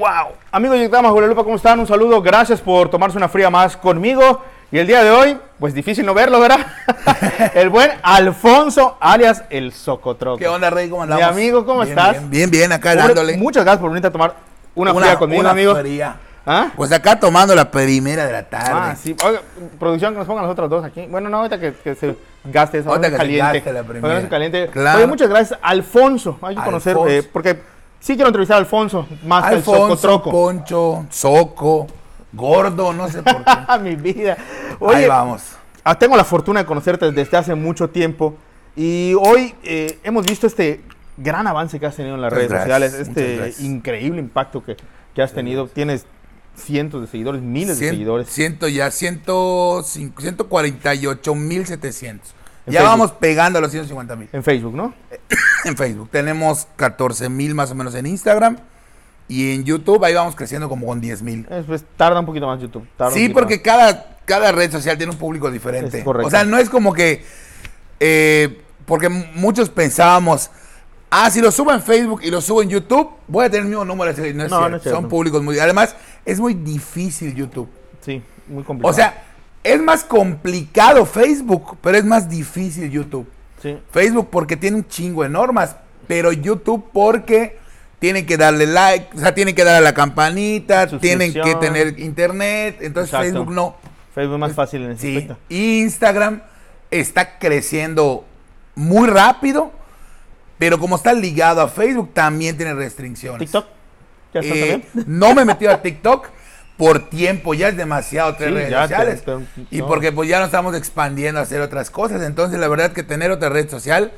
Wow. Amigos de Damas Lupa, ¿cómo están? Un saludo, gracias por tomarse una fría más conmigo. Y el día de hoy, pues difícil no verlo, ¿verdad? el buen Alfonso, alias el Socotroco. ¿Qué onda, Rey? ¿Cómo andamos? Mi amigo, ¿cómo Bien, estás? Bien, bien, bien, acá dándole. Muchas gracias por venir a tomar una, fría conmigo, una amigo. fría. ¿Ah? Pues acá tomando la primera de la tarde. Ah, sí. Oiga, producción, que nos pongan los otros dos aquí. Bueno, no, ahorita que, que se gaste eso. Ahorita se que se caliente. gaste la primera. Se caliente. Claro. Oye, muchas gracias, Alfonso. Hay que conocer, eh, porque sí quiero entrevistar a Alfonso, más Alfonso, Socotroco. Poncho, Soco, Gordo, no sé por qué. Mi vida. Ahí vamos. ah, tengo la fortuna de conocerte desde hace mucho tiempo y hoy eh, hemos visto este gran avance que has tenido en las Muchas redes gracias, sociales, este increíble impacto que, que has tenido. Tienes cientos de seguidores, miles de seguidores. Ciento ya, ciento cinco- 148 mil 700. Ya Facebook. vamos pegando a los 150 mil En Facebook, ¿no? en Facebook. Tenemos 14 mil más o menos en Instagram. Y en YouTube ahí vamos creciendo como con 10 mil. Eh, pues, tarda un poquito más YouTube. Sí, porque más. cada, cada red social tiene un público diferente. Es correcto. O sea, no es como que. eh, porque muchos pensábamos. Ah, si lo subo en Facebook y lo subo en YouTube, voy a tener el mismo número. No es No, no es cierto. Son públicos muy. Además, es muy difícil YouTube. Sí, muy complicado. O sea, es más complicado Facebook, pero es más difícil YouTube. sí. Facebook porque tiene un chingo de normas, pero YouTube porque tienen que darle like, o sea, tienen que darle a la campanita, tienen que tener internet, entonces Exacto. Facebook no. Facebook es más fácil en ese Sí, aspecto. Instagram está creciendo muy rápido, pero como está ligado a Facebook también tiene restricciones. TikTok. ¿Ya está Eh, no me he metido a TikTok por tiempo, ya es demasiado tres Sí, redes te- sociales. y porque pues ya nos estamos expandiendo a hacer otras cosas. Entonces la verdad que tener otra red social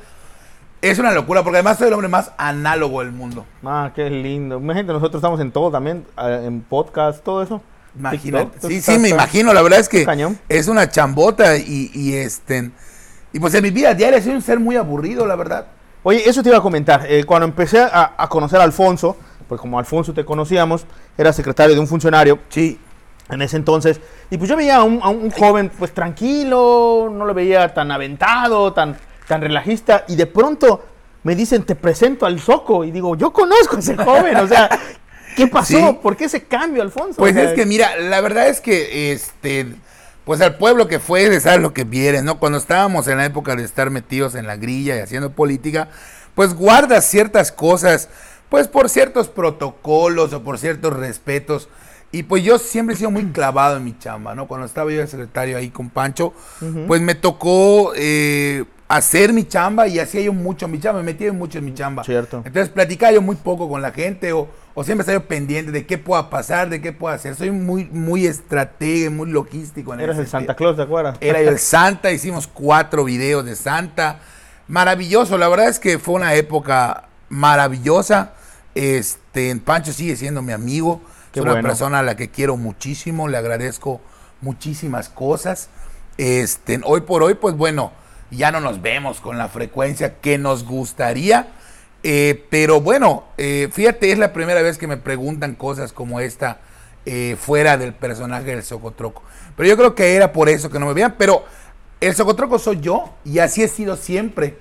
es una locura, porque además soy el hombre más análogo del mundo. Ah, qué lindo. Imagínate, nosotros estamos en todo también, eh, en podcast, todo eso. Imagínate. TikTok, Sí, sí, me imagino. La verdad es que Cañón. es una chambota y, y este. Y pues en mi vida diaria soy un ser muy aburrido, la verdad. Oye, eso te iba a comentar. Eh, cuando empecé a, a conocer a Alfonso, pues como Alfonso te conocíamos, era secretario de un funcionario Sí. en ese entonces, y pues yo veía a un, a un joven pues tranquilo, no lo veía tan aventado, tan, tan relajista, y de pronto me dicen, te presento al Soco, y digo, yo conozco a ese joven, o sea, ¿qué pasó? Sí. ¿Por qué ese cambio, Alfonso? Pues O sea, es que mira, la verdad es que este pues al pueblo que fue de saber lo que viene, ¿no? Cuando estábamos en la época de estar metidos en la grilla y haciendo política, pues guardas ciertas cosas, pues por ciertos protocolos o por ciertos respetos. Y pues yo siempre he sido muy clavado en mi chamba, ¿no? Cuando estaba yo de secretario ahí con Pancho, pues me tocó eh, hacer mi chamba y hacía yo mucho mi chamba, me metía mucho en mi chamba. Cierto. Entonces platicaba yo muy poco con la gente o, o siempre estaba yo pendiente de qué pueda pasar, de qué pueda hacer. Soy muy, muy estratega, muy logístico. En Eras el Santa. Claus, ¿te acuerdas? Era el Santa, hicimos cuatro videos de Santa. Maravilloso, la verdad es que fue una época maravillosa. Este, Pancho sigue siendo mi amigo. Qué es una bueno. persona a la que quiero muchísimo, le agradezco muchísimas cosas. Este, hoy por hoy, pues bueno, ya no nos vemos con la frecuencia que nos gustaría. eh, pero bueno, eh, fíjate, es la primera vez que me preguntan cosas como esta eh, fuera del personaje del Socotroco. Pero yo creo que era por eso que no me veían. Pero el Socotroco soy yo y así he sido siempre.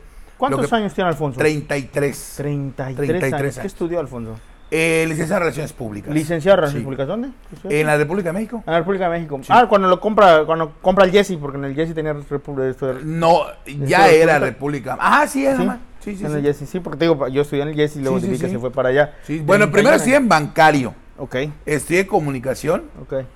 ¿Cuántos que- años tiene Alfonso? 33. 33, 33 años. ¿Qué estudió Alfonso? Eh, licenciado en Relaciones Públicas. Licenciado en Sí. Relaciones Públicas, ¿dónde? En la República de México. En la República de México. Ah, cuando lo compra, cuando compra el Jesse, porque en el Jesse tenía República No, ya era República? Ah, sí, era Sí, más. Sí, sí, en sí. el Jesse, sí, porque te digo, yo estudié en el Jesse y luego Sí, que se fue para allá. Bueno, primero estudié en bancario. Ok, Estudié comunicación, ok.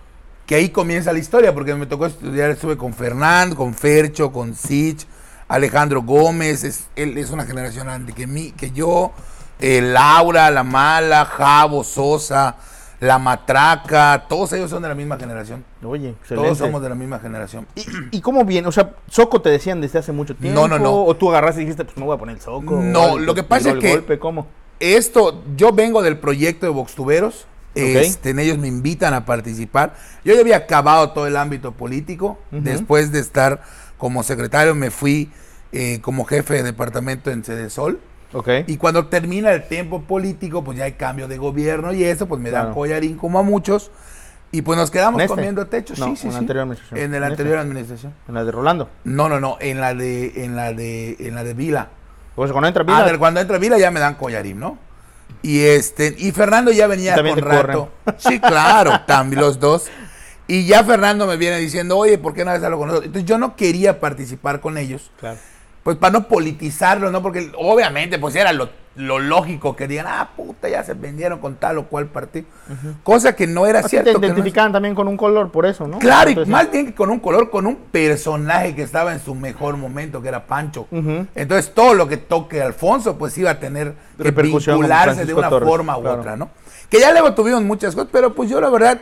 que ahí comienza la historia, porque me tocó estudiar, estuve con Fernando, con Fercho, con Sich, Alejandro Gómez, es, él es una generación antes que mí, que yo, eh, Laura, La Mala, Javo, Sosa, La Matraca, todos ellos son de la misma generación. Oye, excelente. Todos somos de la misma generación. ¿Y, y cómo viene? O sea, ¿Soco te decían desde hace mucho tiempo? No, no, no. ¿O tú agarraste y dijiste, pues me voy a poner el Soco? No, o lo que pasa es que- golpe, ¿Cómo? Esto, yo vengo del proyecto de Voxtuberos. Este, en ellos me invitan a participar. Yo ya había acabado todo el ámbito político. Después de estar como secretario, me fui eh, como jefe de departamento en Cedesol. Ok. Y cuando termina el tiempo político, pues ya hay cambio de gobierno y eso, pues me dan Claro. collarín como a muchos. Y pues nos quedamos ¿En este? comiendo techo. No, sí, sí, en la sí. anterior administración. En ¿En la este? anterior administración. En la de Rolando. No, no, no, en la de, en la de, en la de Vila. Pues cuando entra Vila, cuando entra Vila ya me dan collarín, ¿no? Y este, y Fernando ya venía con rato. Sí, claro, también los dos. Y ya Fernando me viene diciendo, oye, ¿por qué no haces algo con nosotros? Entonces yo no quería participar con ellos, Claro. pues para no politizarlo, ¿no? Porque obviamente, pues era lo, lo lógico que digan, ah, puta, ya se vendieron con tal o cual partido. Cosa que no era Así cierto. te que no es- identificaban también con un color, por eso, ¿no? Claro, y más bien que con un color, con un personaje que estaba en su mejor momento, que era Pancho. Entonces todo lo que toque Alfonso, pues iba a tener que vincularse de una Torres, forma u claro. otra, ¿no? Que ya luego tuvimos muchas cosas, pero pues yo la verdad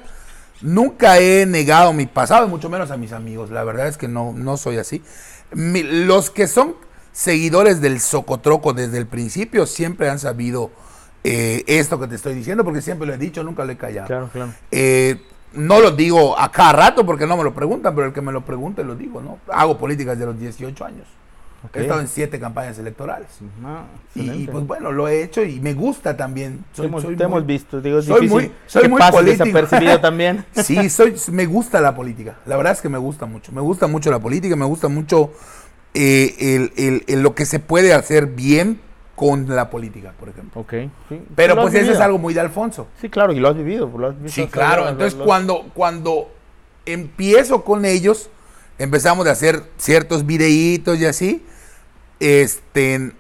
nunca he negado mi pasado, mucho menos a mis amigos. La verdad es que no, no soy así. Mi- los que son seguidores del Socotroco desde el principio siempre han sabido eh, esto que te estoy diciendo, porque siempre lo he dicho, nunca lo he callado. Claro, claro. Eh, no lo digo a cada rato porque no me lo preguntan, pero el que me lo pregunte lo digo, ¿no? Hago políticas de los 18 años. He estado en siete campañas electorales. Ah, Y, pues bueno, lo he hecho y me gusta también. te Soy, hemos, soy te muy- hemos visto, digo, es soy difícil muy- soy que muy político. desapercibido también. Sí, soy, me gusta la política. La verdad es que me gusta mucho. Me gusta mucho la política, me gusta mucho eh, el- el- el lo que se puede hacer bien con la política, por ejemplo. Ok, sí. Pero pues eso es algo muy de Alfonso. Sí, claro, y lo has vivido. Lo has visto Sí, claro. Entonces, lo- cuando, cuando empiezo con ellos, empezamos a hacer ciertos videitos y así, este,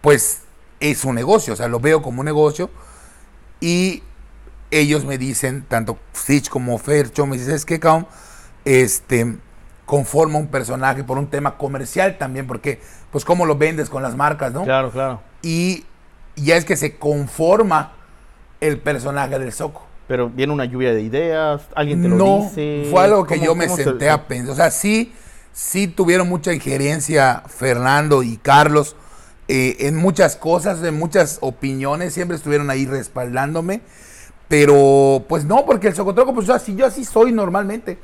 pues es un negocio, o sea, lo veo como un negocio y ellos me dicen, tanto Stitch como Fercho, me dicen, es que cabrón, este, conforma un personaje por un tema comercial también, porque, pues, cómo lo vendes con las marcas, ¿no? Claro, claro. Y ya es que se conforma el personaje del Soco. Pero viene una lluvia de ideas, alguien te lo no, dice. fue algo que ¿Cómo- yo me se- senté a pensar. O sea, sí, sí tuvieron mucha injerencia Fernando y Carlos eh, en muchas cosas, en muchas opiniones, siempre estuvieron ahí respaldándome. Pero, pues no, porque el Socotroco, pues yo así, yo así soy normalmente.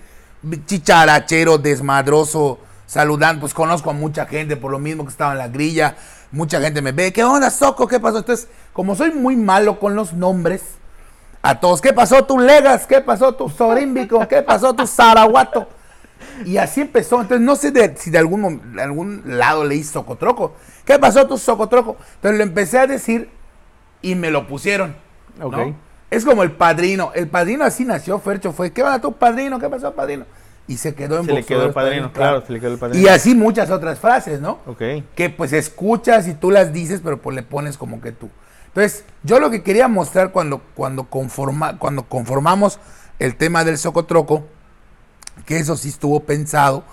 Chicharachero, desmadroso, saludando, pues conozco a mucha gente por lo mismo que estaba en la grilla. Mucha gente me ve, ¿qué onda, Soco? ¿Qué pasó? Entonces, como soy muy malo con los nombres, a todos, ¿qué pasó tu Legas? ¿Qué pasó tu Sorímbico? ¿Qué pasó tu Zaraguato? Y así empezó. Entonces, no sé de- si de algún, de algún lado leí Socotroco. ¿Qué pasó tu Socotroco? Entonces lo empecé a decir y me lo pusieron. ¿no? Ok. Es como el padrino. El padrino así nació, Fercho. Fue, ¿qué onda tu padrino? ¿Qué pasó, padrino? Y se quedó en Se le quedó el padrino, claro, se le quedó el padrino. Y así muchas otras frases, ¿no? Ok. que pues escuchas y tú las dices, pero pues le pones como que tú. Entonces, yo lo que quería mostrar cuando, cuando, conforma, cuando conformamos el tema del Socotroco, que eso sí estuvo pensado,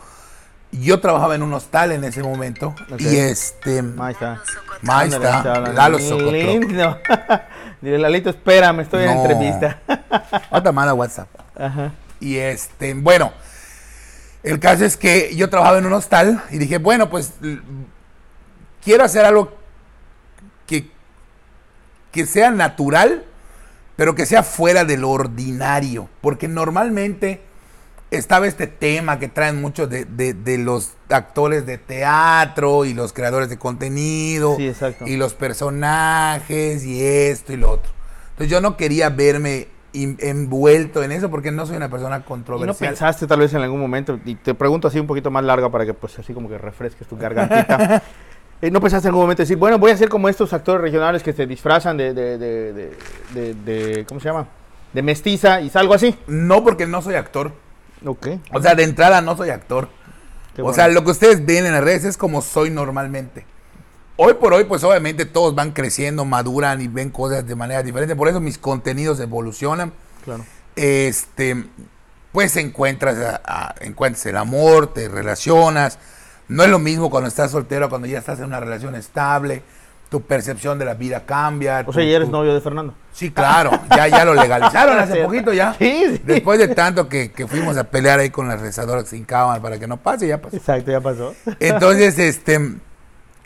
yo trabajaba en un hostal en ese momento, y este, está, chaval. Lalo Socotroco. Lindo. Dile, Lalito, espérame, estoy en entrevista. Otra mala WhatsApp. Ajá. Y este, bueno, el caso es que yo trabajaba en un hostal y dije, bueno, pues quiero hacer algo que, que sea natural, pero que sea fuera de lo ordinario. Porque normalmente estaba este tema que traen muchos de, de- de los actores de teatro y los creadores de contenido Sí, y los personajes y esto y lo otro. Entonces yo no quería verme in- envuelto en eso porque no soy una persona ¿Y no controversial. pensaste tal vez en algún momento, y te pregunto así un poquito más larga para que pues así como que refresques tu gargantita, ¿no pensaste en algún momento decir, bueno, voy a ser como estos actores regionales que se disfrazan de, de, de, de, de- de- ¿cómo se llama? De mestiza y salgo así? No porque no soy actor. Ok. O sea, de entrada no soy actor. Qué o bueno. sea, lo que ustedes ven en las redes es como soy normalmente. Hoy por hoy, pues obviamente todos van creciendo, maduran y ven cosas de manera diferente. Por eso mis contenidos evolucionan. Claro. Este, pues encuentras, a- a- encuentras el amor, te relacionas. No es lo mismo cuando estás soltero, cuando ya estás en una relación estable. Tu percepción de la vida cambia. O sea, ya eres tu- novio de Fernando. Sí, claro, ya, ya lo legalizaron hace poquito ya. Sí, sí. Después de tanto que, que fuimos a pelear ahí con las rezadoras sin cámara para que no pase, ya pasó. Exacto, ya pasó. Entonces, este,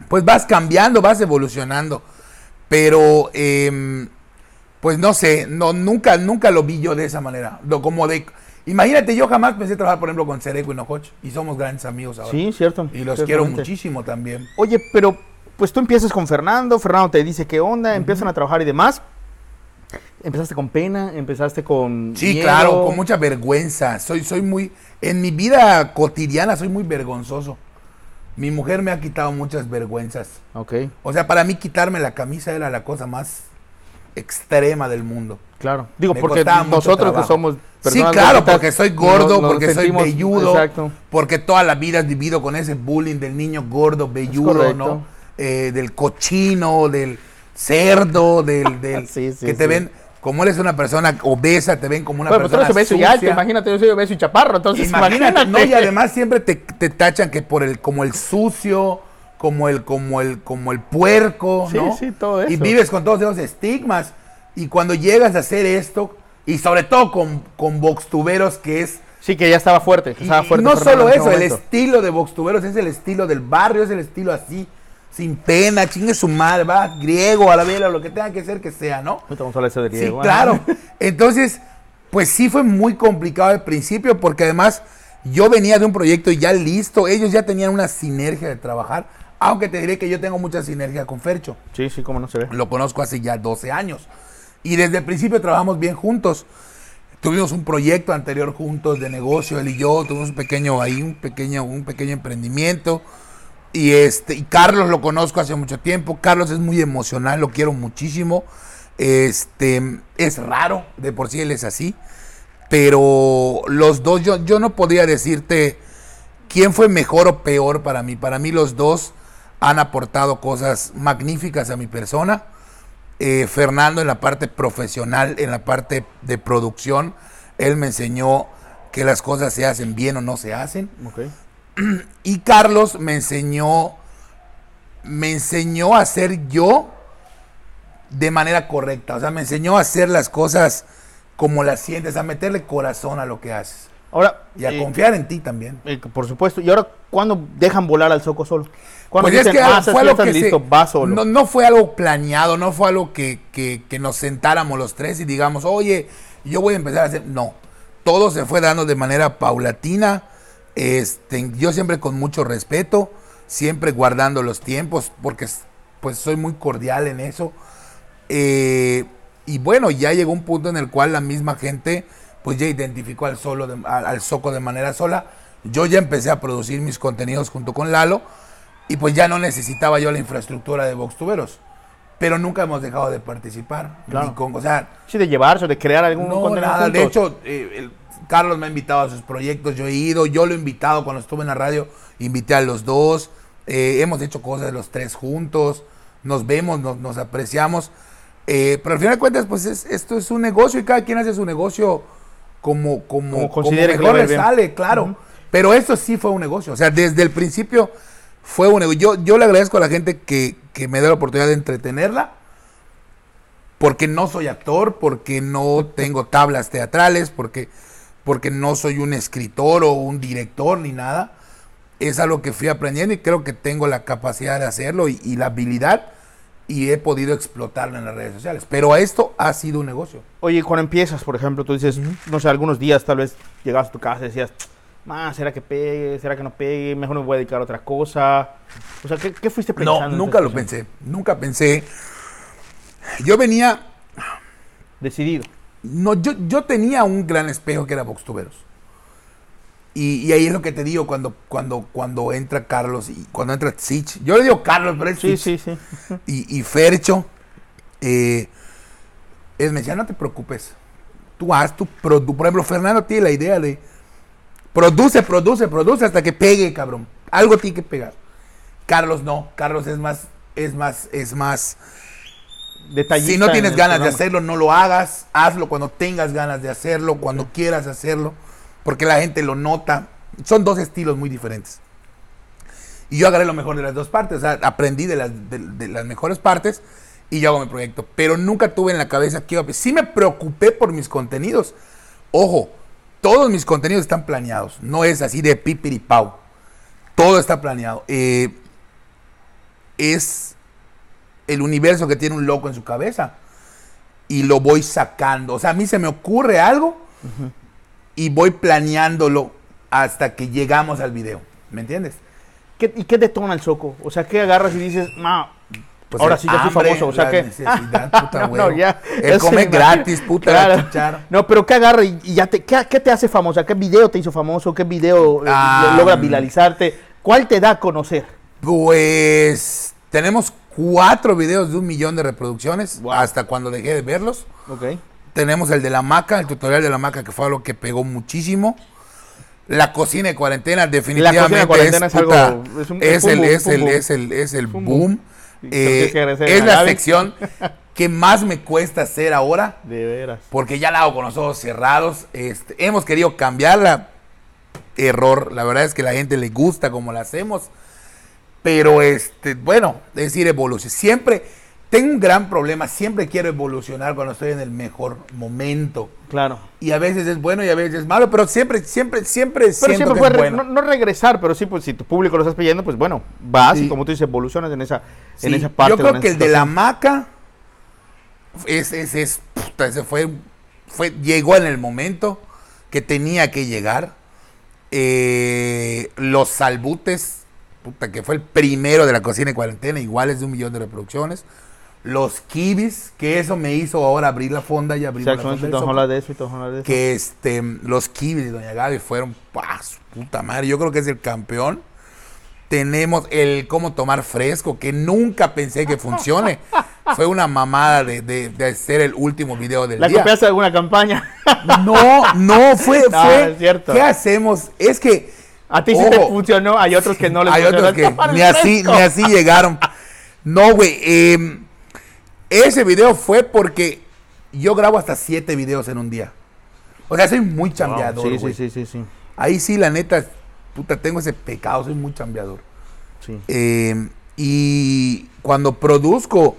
pues vas cambiando, vas evolucionando. Pero, em, pues no sé, no, nunca, nunca lo vi yo de esa manera. Lo, como de, imagínate, yo jamás pensé trabajar, por ejemplo, con Cereco y Nojoch. Y somos grandes amigos ahora. Sí, cierto. Y los quiero muchísimo también. Oye, pero pues tú empiezas con Fernando, Fernando te dice qué onda, empiezan a trabajar y demás. Empezaste con pena, empezaste con. Sí, miedo. claro, con mucha vergüenza. Soy, soy muy, en mi vida cotidiana soy muy vergonzoso. Mi mujer me ha quitado muchas vergüenzas. Ok, O sea, para mí quitarme la camisa era la cosa más extrema del mundo. claro. Digo, Me porque nosotros que somos Sí, claro, porque soy gordo, porque soy velludo, Exacto. porque toda la vida has vivido con ese bullying del niño gordo, velludo. ¿no? Eh, del cochino, del cerdo, del, del Sí, sí, que te sí. ven, como eres una persona obesa, te ven como una Bueno, pero tú persona eres obeso y alto, imagínate, yo soy obeso y chaparro, entonces Imagínate, imagínate. ¿no? Y además siempre te, te tachan que por el, como el sucio, como el, como el, como el puerco, Sí, ¿no? sí, todo Y vives con todos esos estigmas. Y cuando llegas a hacer esto, y sobre todo con, con boxtuberos, que es. Sí, que ya estaba fuerte, que estaba y fuerte. no solo eso, el estilo de boxtuberos es el estilo del barrio, es el estilo así, sin pena, chingue su madre, va, griego, a la vela, lo que tenga que ser que sea, ¿no? Vamos a hablar de de Sí, ¿eh? claro. Entonces, pues sí fue muy complicado al principio porque además yo venía de un proyecto ya listo, ellos ya tenían una sinergia de trabajar, aunque te diré que yo tengo mucha sinergia con Fercho. Sí, sí, cómo no se ve. Lo conozco hace ya 12 años. Y desde el principio trabajamos bien juntos. Tuvimos un proyecto anterior juntos de negocio, él y yo, tuvimos un pequeño ahí, un pequeño, un pequeño emprendimiento. Y este, y Carlos lo conozco hace mucho tiempo. Carlos es muy emocional, lo quiero muchísimo. Este, es raro, de por sí él es así. Pero los dos, yo, yo no podría decirte quién fue mejor o peor para mí. Para mí los dos han aportado cosas magníficas a mi persona. Eh, Fernando en la parte profesional, en la parte de producción, él me enseñó que las cosas se hacen bien o no se hacen. Y Carlos me enseñó, me enseñó a hacer yo de manera correcta. O sea, me enseñó a hacer las cosas como las sientes, a meterle corazón a lo que haces. Ahora, Y a eh, confiar en ti también. eh, por supuesto. ¿Y ahora cuándo dejan volar al Soco solo? ¿Cuándo Pues es que ah, fue algo se- solo? no, no fue algo planeado, no fue algo que, que- que nos sentáramos los tres y digamos, oye, yo voy a empezar a hacer. No, todo se fue dando de manera paulatina. Este, yo siempre con mucho respeto, siempre guardando los tiempos, porque pues soy muy cordial en eso. Eh, y bueno, ya llegó un punto en el cual la misma gente pues ya identificó al solo de- al, Soco de manera sola. Yo ya empecé a producir mis contenidos junto con Lalo y pues ya no necesitaba yo la infraestructura de Vox Tuberos. Pero nunca hemos dejado de participar. Claro. Ni con- o sea, Sí, de llevarse o de crear algún no, contenido nada. De hecho, eh, el- Carlos me ha invitado a sus proyectos, yo he ido, yo lo he invitado cuando estuve en la radio, invité a los dos, eh, hemos hecho cosas los tres juntos, nos vemos, nos, nos apreciamos, eh, pero al final de cuentas, pues es- esto es un negocio y cada quien hace su negocio como, como, Como como le mejor le sale, claro. Pero esto sí fue un negocio, o sea, desde el principio fue un. Yo, yo le agradezco a la gente que, que me da la oportunidad de entretenerla porque no soy actor, porque no tengo tablas teatrales, porque, porque no soy un escritor o un director ni nada. Es algo que fui aprendiendo y creo que tengo la capacidad de hacerlo y, y la habilidad y he podido explotarlo en las redes sociales. Pero esto ha sido un negocio. Oye, cuando empiezas, por ejemplo, tú dices, no sé, algunos días tal vez llegabas a tu casa y decías, "Ma, ¿será que pegue? ¿Será que no pegue? Mejor me voy a dedicar a otra cosa. O sea, ¿qué, qué fuiste pensando? No, nunca lo pensé, nunca pensé. Yo venía, Decidido. no, yo, yo tenía un gran espejo que era Voxtuberos. Y, y ahí es lo que te digo cuando, cuando, cuando entra Carlos y cuando entra Sich. Yo le digo Carlos, pero es Sí, sí, sí. y, y Fercho, eh, él me decía, no te preocupes, tú haz tu produ Por ejemplo, Fernando tiene la idea de produce, produce, produce hasta que pegue, cabrón. Algo tiene que pegar. Carlos no, Carlos es más, es más, es más. Detallista Si no en tienes ganas de hacerlo, no lo hagas. Hazlo cuando tengas ganas de hacerlo, cuando quieras hacerlo, porque la gente lo nota. Son dos estilos muy diferentes. Y yo agarré lo mejor de las dos partes, o sea, aprendí de las, de, de las mejores partes y yo hago mi proyecto. Pero nunca tuve en la cabeza que iba a... Sí me preocupé por mis contenidos. Ojo, todos mis contenidos están planeados. No es así de pipiripau. Todo está planeado. Eh, es el universo que tiene un loco en su cabeza y lo voy sacando. O sea, a mí se me ocurre algo y voy planeándolo hasta que llegamos al video. ¿Me entiendes? ¿Qué- ¿Y qué detona el soco? O sea, ¿qué agarras y dices, ma, Pues ahora sí ya soy hambre, famoso? O sea, la que... puta no, ya. El ya come se imagina. gratis, puta la chichara. No, pero ¿qué agarra y, y ya te, ¿qué, qué te hace famosa? ¿Qué video te hizo famoso? ¿Qué video eh, Ah, logra viralizarte? ¿Cuál te da a conocer? Pues tenemos cuatro videos de un millón de reproducciones Wow. hasta cuando dejé de verlos. Ok. Tenemos el de la maca, el tutorial de la maca que fue algo que pegó muchísimo. La cocina de cuarentena definitivamente cuarentena es, es algo- es un- es el, boom, es el, es el, es el boom. Eh, es la Gaby. sección que más me cuesta hacer ahora De veras. porque ya la hago con los ojos cerrados. Este, hemos querido cambiarla. Error. La verdad es que a la gente le gusta como la hacemos. Pero este, bueno, es decir, evolución. Siempre tengo un gran problema. Siempre quiero evolucionar cuando estoy en el mejor momento. Claro. Y a veces es bueno y a veces es malo, pero siempre, siempre, siempre Pero siento siempre que es bueno. no, no regresar, pero sí, pues si tu público lo estás pidiendo, pues bueno, vas Sí. y como tú dices, evolucionas en esa, en Sí, esa parte. Yo creo en que el de la maca es, es, es, puta, ese fue, fue, llegó en el momento que tenía que llegar. Eh, los salbutes, puta, que fue el primero de la cocina de cuarentena, igual es de un millón de reproducciones. Los kibis, que eso me hizo ahora abrir la fonda y abrir la fonda de eso y de eso. que este los kibis de Doña Gaby fueron ¡pah! su puta madre. Yo creo que es el campeón. Tenemos el cómo tomar fresco, que nunca pensé que funcione. Fue una mamada de, de, de hacer el último video del ¿La día. copiaste de alguna campaña? No, no, fue, No, fue. es cierto. ¿Qué hacemos? Es que. A ti sí te funcionó, hay otros que no les hay otros que ni así, ni así llegaron. No, güey. eh, ese video fue porque yo grabo hasta siete videos en un día. O sea, soy muy Wow, chambeador, sí, güey. sí, sí, sí, sí, Ahí sí, la neta, puta, tengo ese pecado, soy muy chambeador. sí. Eh, y cuando produzco,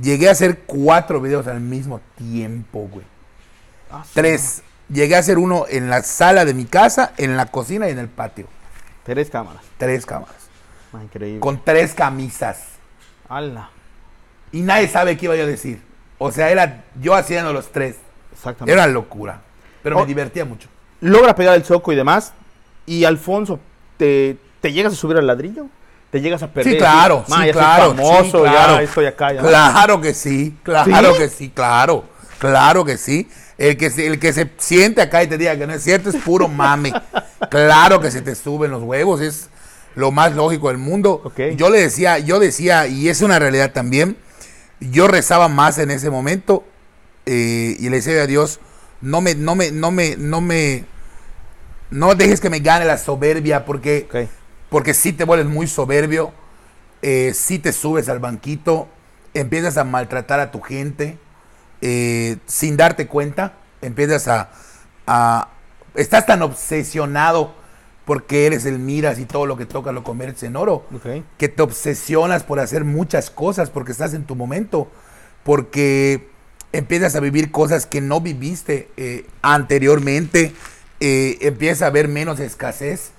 llegué a hacer cuatro videos al mismo tiempo, güey. Ah, sí. Tres. Llegué a hacer uno en la sala de mi casa, en la cocina y en el patio. Tres cámaras. Tres cámaras. Ah, increíble. Con tres camisas. Ala. Y nadie sabe qué iba yo a decir. O sea, era yo haciendo los tres. Exactamente. Era locura. Pero Oh. me divertía mucho. Logra pegar el soco y demás. Y Alfonso, ¿te, te llegas a subir al ladrillo? ¿Te llegas a perder? Sí, claro, sí, ya soy claro, famoso, sí, claro. ya estoy acá. Ya. Claro que sí, claro ¿Sí? que sí, claro, claro que sí. El que, se, el que se siente acá y te diga que no es cierto es puro mame. claro que se te suben los huevos, es lo más lógico del mundo. Yo le decía, yo decía, y es una realidad también, yo rezaba más en ese momento eh, y le decía a Dios, no me, no me, no me, no me, no dejes que me gane la soberbia porque porque si te vuelves muy soberbio, eh, si te subes al banquito, empiezas a maltratar a tu gente eh, sin darte cuenta, empiezas a, a- Estás tan obsesionado porque eres el miras y todo lo que toca lo conviertes en oro, que te obsesionas por hacer muchas cosas porque estás en tu momento, porque empiezas a vivir cosas que no viviste eh, anteriormente, eh, empieza a haber menos escasez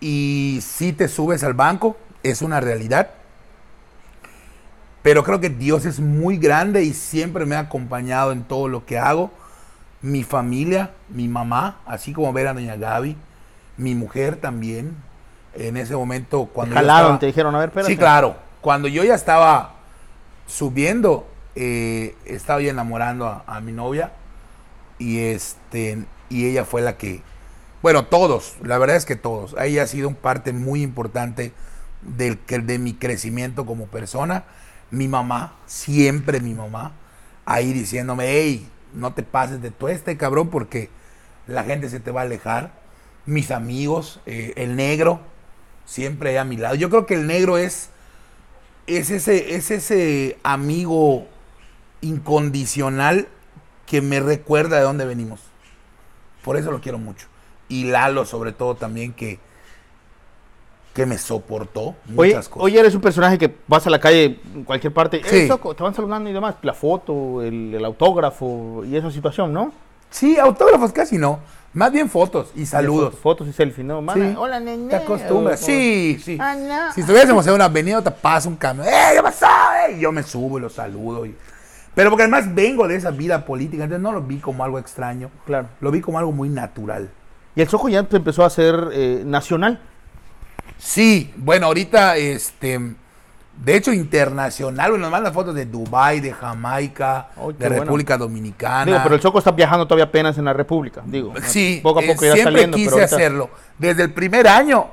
y si te subes al banco, es una realidad. Pero creo que Dios es muy grande y siempre me ha acompañado en todo lo que hago. Mi familia, mi mamá, así como ver a doña Gaby, mi mujer también. En ese momento, cuando Jalaron, estaba- te dijeron, a ver, espérate. Sí, claro. Cuando yo ya estaba subiendo, eh, estaba yo enamorando a, a mi novia y este y ella fue la que, bueno, todos, la verdad es que todos. Ella ha sido un parte muy importante del que- de mi crecimiento como persona. Mi mamá, siempre mi mamá, ahí diciéndome, hey, no te pases de tueste, cabrón, porque la gente se te va a alejar. Mis amigos, eh, el negro, siempre a mi lado. Yo creo que el negro es, es, ese, es ese amigo incondicional que me recuerda de dónde venimos. Por eso lo quiero mucho. Y Lalo, sobre todo, también que, que me soportó Oye, muchas cosas. oye, eres un personaje que vas a la calle, en cualquier parte, Sí. te van saludando y demás, la foto, el, el autógrafo y esa situación, ¿no? Sí, autógrafos casi no. Más bien fotos y saludos. Fotos, fotos y selfies, ¿no? Sí. Hola, nene. Te acostumbras. o- Sí, sí. Ah, no. Si estuviésemos en una avenida, te pasa un camión. ¡Eh, qué pasó! eh! Y yo me subo y lo saludo. y- Pero porque además vengo de esa vida política, entonces no lo vi como algo extraño. Claro. Lo vi como algo muy natural. Y el Soco ya empezó a ser eh, nacional. Sí, bueno, ahorita, este, de hecho, internacional, bueno, nos mandan fotos de Dubai, de Jamaica, de bueno. República Dominicana. Digo, pero el Soco está viajando todavía apenas en la República, digo. Sí, Poco a eh, poco irá siempre saliendo. quise pero ahorita- hacerlo. Desde el primer año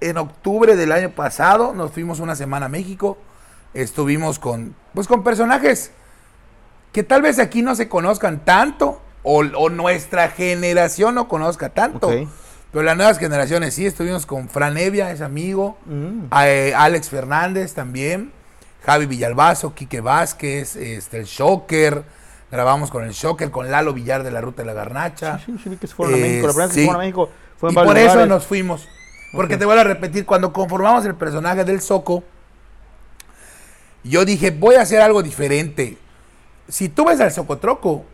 en octubre del año pasado nos fuimos una semana a México. Estuvimos con, pues con personajes que tal vez aquí no se conozcan tanto o, o nuestra generación no conozca tanto. Pero las nuevas generaciones sí, estuvimos con Fran Evia, es amigo, Mm. eh, Alex Fernández también, Javi Villalbazo, Quique Vázquez, este, el Shocker, grabamos con el Shocker, con Lalo Villar de la Ruta de la Garnacha. Sí, sí, vi que se fueron a Eh, México. La primera vez que sí. fueron a México fue en Y por eso nos fuimos. Porque te vuelvo a repetir, cuando conformamos el personaje del Soco, yo dije, voy a hacer algo diferente. Si tú ves al Socotroco,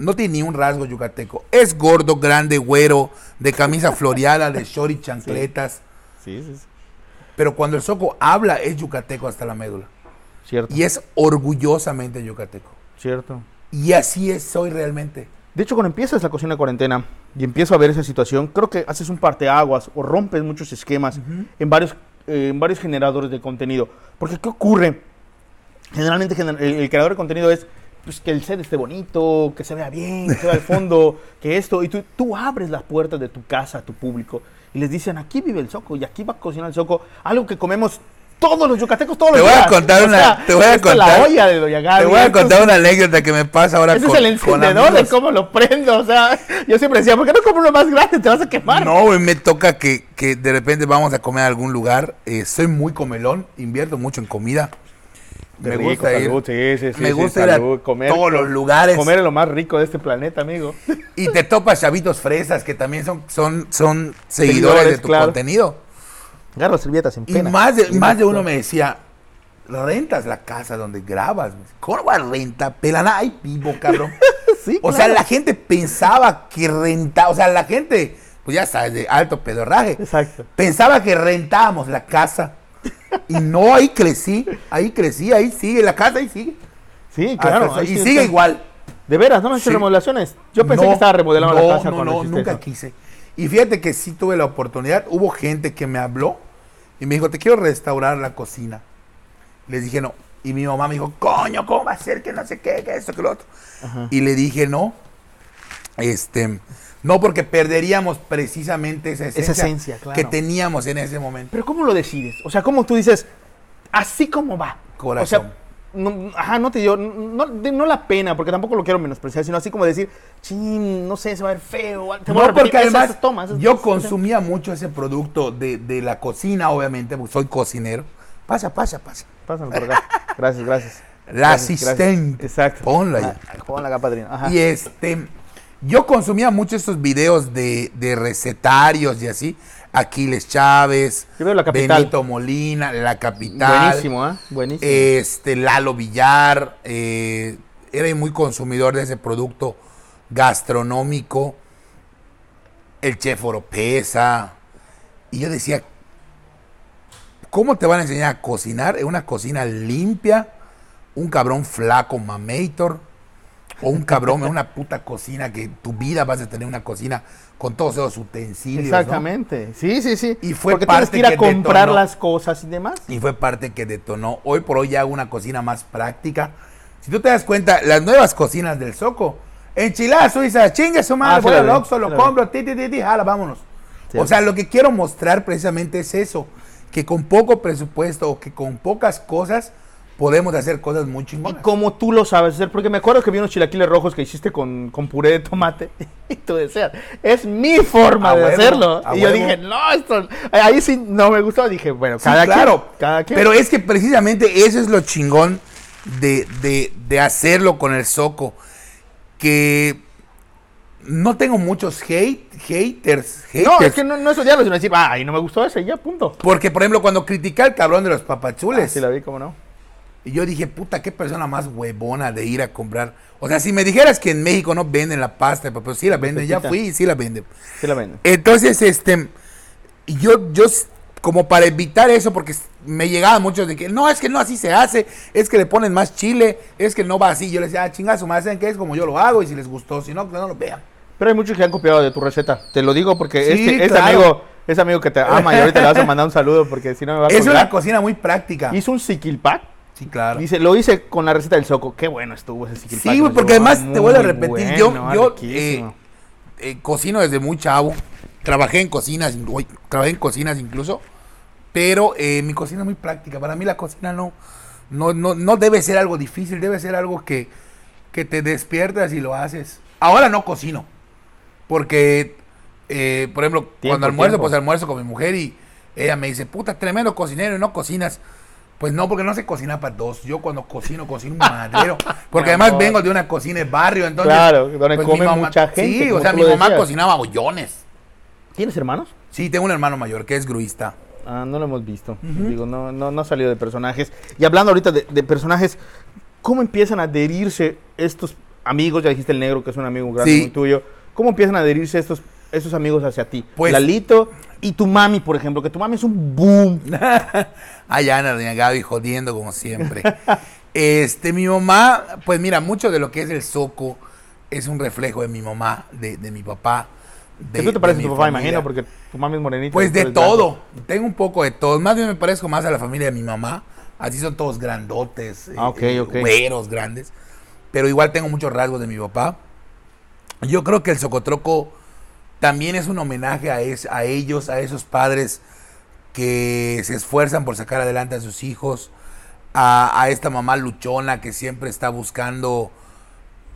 no tiene ni un rasgo yucateco. Es gordo, grande, güero, de camisa floreada, de short y chancletas. Sí, sí, sí. Pero cuando el Soco habla, es yucateco hasta la médula. Cierto, Y es orgullosamente yucateco. cierto. Y así es, soy realmente. De hecho, cuando empiezas la cocina cuarentena y empiezo a ver esa situación, creo que haces un parteaguas o rompes muchos esquemas en, varios, eh, en varios generadores de contenido. Porque, ¿qué ocurre? Generalmente gener- el, el creador de contenido es pues, que el set esté bonito, que se vea bien, que se vea el fondo, que esto. Y tú, tú abres las puertas de tu casa a tu público y les dicen, aquí vive el soco y aquí va a cocinar el soco. Algo que comemos todos los yucatecos todos Te los voy a contar O una- sea, te voy a es la contar- olla de Doña Gaby. Te voy a contar una anécdota que me pasa ahora ese con, es el encendedor de cómo lo prendo. O sea, yo siempre decía, ¿por qué no compro uno más grande? Te vas a quemar. No, güey, me toca que, que de repente vamos a comer a algún lugar. Eh, soy muy comelón, invierto mucho en comida. Qué me rico, gusta ir, salud, sí, sí, sí, me gusta ir salud, a comer, todos los lugares. Comer es lo más rico de este planeta, amigo. Y te topas chavitos fresas que también son, son, son seguidores, Seguidores, de tu claro. contenido. Agarra las servilletas sin Y pena. más de, más de uno me decía, rentas la casa donde grabas. ¿Cómo va renta? Pelana, ay, vivo, cabrón. Sí, O sea, la gente pensaba que rentaba, o sea, la gente, pues ya sabes, de alto pedorraje. Exacto. Pensaba que rentábamos la casa. Y no, ahí crecí, ahí crecí, ahí sigue, la casa ahí sigue. Sí, claro. Ahí y sigue está. igual. De veras, ¿no me has hecho Sí. remodelaciones? Yo pensé No, que estaba remodelando no, la casa No, cuando no, nunca eso. quise. Y fíjate que sí tuve la oportunidad. Hubo gente que me habló y me dijo, te quiero restaurar la cocina. Les dije, no. Y mi mamá me dijo, coño, ¿cómo va a ser que no sé qué, que esto, que lo otro? Ajá. Y le dije, no. Este, no porque perderíamos precisamente esa esencia, esencia, claro. que teníamos en ese momento. Pero ¿cómo lo decides? O sea, ¿cómo tú dices, así como va? Corazón. O sea, no, ajá, no te dio, no, de- no la pena, porque tampoco lo quiero menospreciar, sino así como decir, chin, no sé, se va a ver feo. Te voy a No, porque esas además tomas, esas- yo consumía mucho ese producto de, de la cocina, obviamente, porque soy cocinero. Pasa, pasa, pasa. Pásame por acá. Gracias, gracias. La Gracias, gracias. asistente. Exacto. Ponla ya. Ponla acá, padrino. Ajá. Y este, yo consumía mucho estos videos de, de recetarios y así. Aquiles Chávez, La. Benito Molina, La Capital. Buenísimo, ¿eh? Buenísimo. Este, Lalo Villar. eh, era muy consumidor de ese producto gastronómico. El chef Oropesa. Y yo decía, ¿cómo te van a enseñar a cocinar en una cocina limpia? Un cabrón flaco mamator. O un cabrón en una puta cocina que tu vida vas a tener una cocina con todos esos utensilios. ¿no? Exactamente. Sí, sí, sí. Y fue Porque tienes parte que ir a que comprar detonó. las cosas y demás. Y fue parte que detonó. Hoy por hoy ya hago una cocina más práctica. Si tú te das cuenta, las nuevas cocinas del Soco, enchilada suiza, chingue su madre, Ah, voy al Oxxo, lo compro, ti, ti, ti, ti, jala, vámonos. Sí. O sea, lo que quiero mostrar precisamente es eso, que con poco presupuesto o que con pocas cosas podemos hacer cosas muy Y chingonas. como tú lo sabes hacer, porque me acuerdo que vi unos chilaquiles rojos que hiciste con, con puré de tomate. Y tú decías, es mi forma A de huevo, hacerlo. a Y yo dije, no, esto. Ahí sí no me gustó. Dije, bueno, Sí, cada claro, quien. Cada quien. pero es que precisamente eso es lo chingón de, de- de hacerlo con el Soco, que no tengo muchos hate, haters, haters. no, es que no, no es odiarlo, sino decir, ay, no me gustó ese, y ya, punto. Porque, por ejemplo, cuando critiqué al cabrón de los papachules, Sí, la vi, cómo no. Y yo dije, puta, qué persona más huevona de ir a comprar. O sea, si me dijeras que en México no venden la pasta, pues sí la venden, ya fui y sí la venden. Sí, la venden. Entonces, este, yo, yo, como para evitar eso, porque me llegaban muchos de que, no, es que no así se hace, es que le ponen más chile, es que no va así. Yo les decía, ah, chingazo, más ¿saben qué es? Como yo lo hago, y si les gustó, si no, que no lo vean. Pero hay muchos que han copiado de tu receta. Te lo digo porque Sí, este, este claro. amigo, ese amigo que te ama y ahorita le vas a mandar un saludo porque si no me va a Es colgar. una cocina muy práctica. Hizo un siquilpac. Sí, claro. Dice, lo hice con la receta del soco. Qué bueno estuvo ese siquilpac. Sí, güey, porque además te vuelvo a repetir, yo, bueno, yo eh, eh, cocino desde muy chavo, trabajé en cocinas, uy, trabajé en cocinas incluso, Pero eh, mi cocina es muy práctica. Para mí la cocina no, no, no, no debe ser algo difícil, debe ser algo que, que te despiertas y lo haces. Ahora no cocino. Porque, eh, por ejemplo, Tiempo, cuando almuerzo, tiempo. pues almuerzo con mi mujer y ella me dice, puta, tremendo cocinero y no cocinas. Pues no, porque no sé cocinar para dos. Yo cuando cocino, cocino un madero. Porque además vengo de una cocina de barrio. Entonces, Claro, donde come mucha gente, Sí, o sea, mi mamá decías. cocinaba bollones. ¿Tienes hermanos? Sí, tengo un hermano mayor que es gruista. Ah, no lo hemos visto. Digo, no, no, no ha salido de personajes. Y hablando ahorita de, de personajes, ¿cómo empiezan a adherirse estos amigos? Ya dijiste el negro, que es un amigo grande Sí. muy tuyo. ¿Cómo empiezan a adherirse estos, estos amigos hacia ti? Pues- Lalito y tu mami, por ejemplo, que tu mami es un boom. Allá Ana, doña Gaby jodiendo como siempre. este, mi mamá, pues mira, mucho de lo que es el soco es un reflejo de mi mamá, de, de mi papá. De, tú te a tu papá, familia. imagino, porque tu mami es morenita. Pues de blanco. todo, tengo un poco de todo. Más bien me parezco más a la familia de mi mamá. Así son todos grandotes, eh, Ah, ok, eh, ok. güeros, grandes. Pero igual tengo muchos rasgos de mi papá. Yo creo que el Socotroco también es un homenaje a, es- a ellos, a esos padres que se esfuerzan por sacar adelante a sus hijos, a, esta mamá luchona que siempre está buscando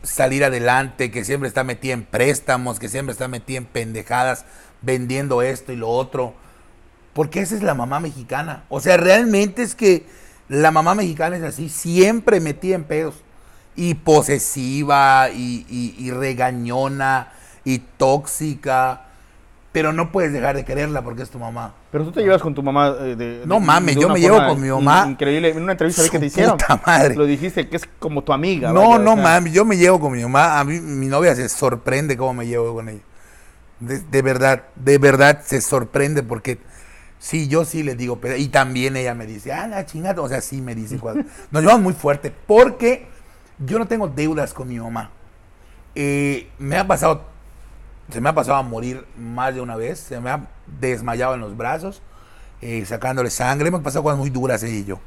salir adelante, que siempre está metida en préstamos, que siempre está metida en pendejadas, vendiendo esto y lo otro. Porque esa es la mamá mexicana. O sea, realmente es que la mamá mexicana es así, siempre metida en pedos. Y posesiva, y regañona, y tóxica. Pero no puedes dejar de quererla porque es tu mamá. Pero tú te llevas con tu mamá. eh, de- No de- mames, de yo me llevo con mi mamá. in- Increíble. En una entrevista vi que te hicieron. puta madre. Lo dijiste que es como tu amiga. No, vaya, no o sea, mames, yo me llevo con mi mamá. A mí mi novia se sorprende cómo me llevo con ella. De, de verdad, de verdad se sorprende porque sí, yo sí le digo, pero, y también ella me dice, ah, la chingada, o sea, sí me dice, cuando- nos llevamos muy fuerte porque yo no tengo deudas con mi mamá. Eh, me ha pasado, se me ha pasado a morir más de una vez, se me ha desmayado en los brazos, eh, sacándole sangre, hemos pasado cosas muy duras ella y yo.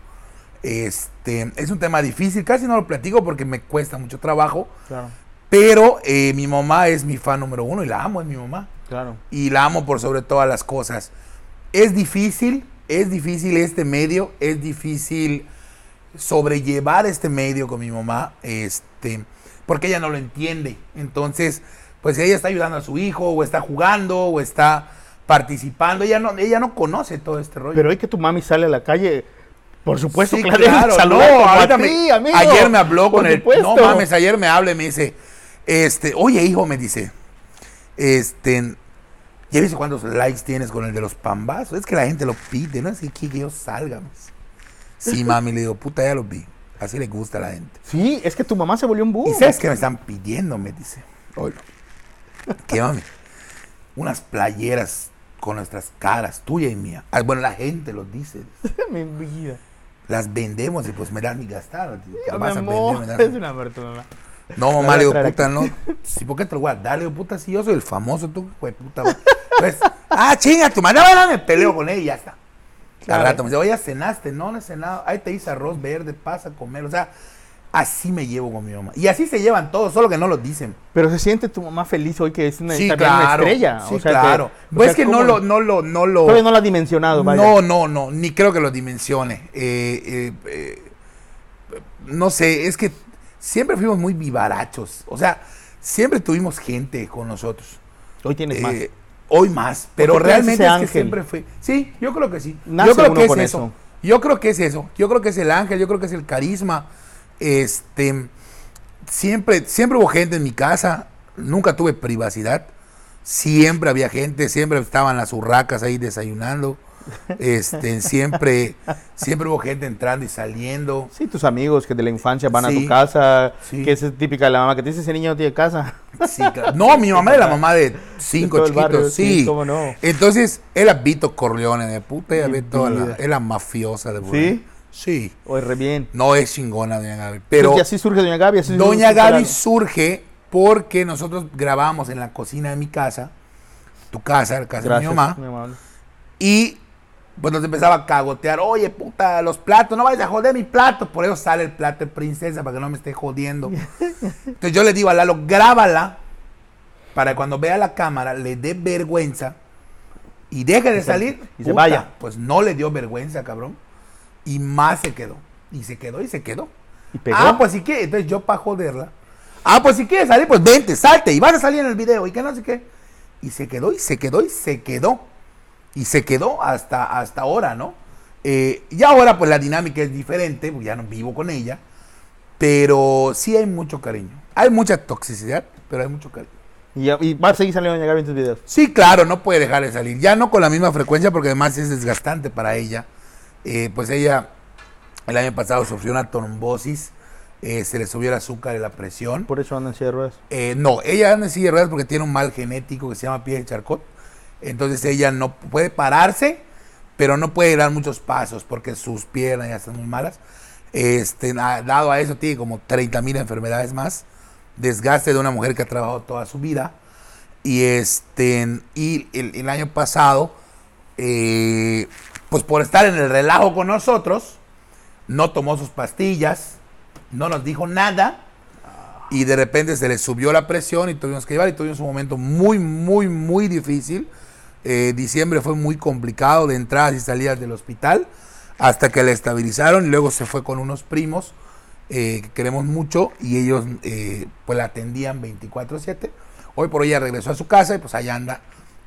Este, es un tema difícil, casi no lo platico porque me cuesta mucho trabajo, Claro, pero eh, mi mamá es mi fan número uno y la amo, es mi mamá. claro. Y la amo por sobre todas las cosas. Es difícil, es difícil este medio, es difícil sobrellevar este medio con mi mamá, este, porque ella no lo entiende. Entonces, pues ella está ayudando a su hijo, o está jugando, o está participando. Ella no, ella no conoce todo este rollo. Pero hoy que tu mami sale a la calle, por supuesto, Sí, claro, claro, no, a ti, me- amigo. ayer me habló con el, no mames, ayer me habla y me dice, este, oye hijo, me dice, este, ¿ya viste cuántos likes tienes con el de los pambazos? Es que la gente lo pide, no es que que yo salga. pues. Sí, mami, le digo, puta, ya lo vi, así le gusta a la gente. Sí, es que tu mamá se volvió un búho. ¿Y sabes qué me están pidiendo? Me dice, oye, ¿qué mami? Unas playeras con nuestras caras, tuya y mía. Ah, bueno, la gente lo dice. Mi vida. Las vendemos y pues me dan mi gastar. tío. Vas a amor, vender, me das- es una mamá. No, mamá, le digo, puta, aquí. no. Sí, ¿por qué te lo voy a dar? Le digo, puta, si yo soy el famoso, tú, güey, puta. Pues, ah, chinga, tu madre, ahora me peleo con él y ya está. Claro. Al rato me dice, oye, cenaste, no, no he cenado. Ahí te hice arroz verde, pasa a comer. O sea, así me llevo con mi mamá. Y así se llevan todos, solo que no lo dicen. Pero se siente tu mamá feliz hoy que es una, Sí, una claro. estrella. Sí, o sea, claro. que- o pues sea, es que no lo, no lo, no lo. Todavía no la ha dimensionado, vaya. No, no, no, ni creo que lo dimensione. Eh, eh, eh, no sé, es que siempre fuimos muy vivarachos. O sea, siempre tuvimos gente con nosotros. Hoy tienes Eh, más. Hoy más, pero Porque realmente es que siempre fue. Sí, yo creo que sí. Nace yo creo uno que es con eso. eso. Yo creo que es eso. Yo creo que es el ángel, yo creo que es el carisma. Este, siempre, siempre hubo gente en mi casa. Nunca tuve privacidad. Siempre había gente, siempre estaban las urracas ahí desayunando. Este, siempre, siempre hubo gente entrando y saliendo. Sí, tus amigos que de la infancia van a tu casa, Sí. que es típica de la mamá que te dice ese niño no tiene casa. Sí, claro. No, mi mamá era la mamá de cinco el chiquitos, barrio, sí. cómo no. Entonces, era Vito Corleone de puta, ella toda la, la mafiosa de. Buena. Sí. Oye, re bien. No es chingona, doña Gaby. Pero y así surge Doña Gaby. Así Doña surge Gaby surge porque nosotros grabamos en la cocina de mi casa, tu casa, la casa de mi mamá, y pues nos empezaba a cagotear, oye puta, los platos, no vayas a joder mi plato, por eso sale el plato de princesa, para que no me esté jodiendo. Entonces yo le digo a Lalo, grábala, para que cuando vea la cámara le dé vergüenza y deje de Y se- salir. y se vaya. Pues no le dio vergüenza, cabrón. Y más se quedó. Y se quedó y se quedó. Y pegó. Ah, pues si quieres. Entonces yo para joderla. Ah, pues si quieres salir, pues vente, salte. Y vas a salir en el video. Y que no sé qué. Y se quedó y se quedó y se quedó. Y se quedó hasta, hasta ahora, ¿no? Eh, y ahora pues la dinámica es diferente. pues, ya no vivo con ella. Pero sí hay mucho cariño. Hay mucha toxicidad, pero hay mucho cariño. Y, y va a seguir saliendo a llegar bien tus videos. Sí, claro, no puede dejar de salir. Ya no con la misma frecuencia porque además es desgastante para ella. Eh, pues ella el año pasado sufrió una trombosis, eh, se le subió el azúcar y la presión. Por eso andan en silla de ruedas. Eh, no, ella anda en silla de ruedas porque tiene un mal genético que se llama pie de charcot. Entonces ella no puede pararse, pero no puede dar muchos pasos porque sus piernas ya están muy malas. Este, dado a eso, tiene como 30 mil enfermedades más. Desgaste de una mujer que ha trabajado toda su vida. Y este, y el, el año pasado, eh, pues por estar en el relajo con nosotros, no tomó sus pastillas, no nos dijo nada y de repente se le subió la presión y tuvimos que llevar y tuvimos un momento muy, muy, muy difícil. Eh, diciembre fue muy complicado de entradas y salidas del hospital hasta que la estabilizaron y luego se fue con unos primos eh, que queremos mucho y ellos eh, pues la atendían 24/7. Hoy por hoy ya regresó a su casa y pues allá anda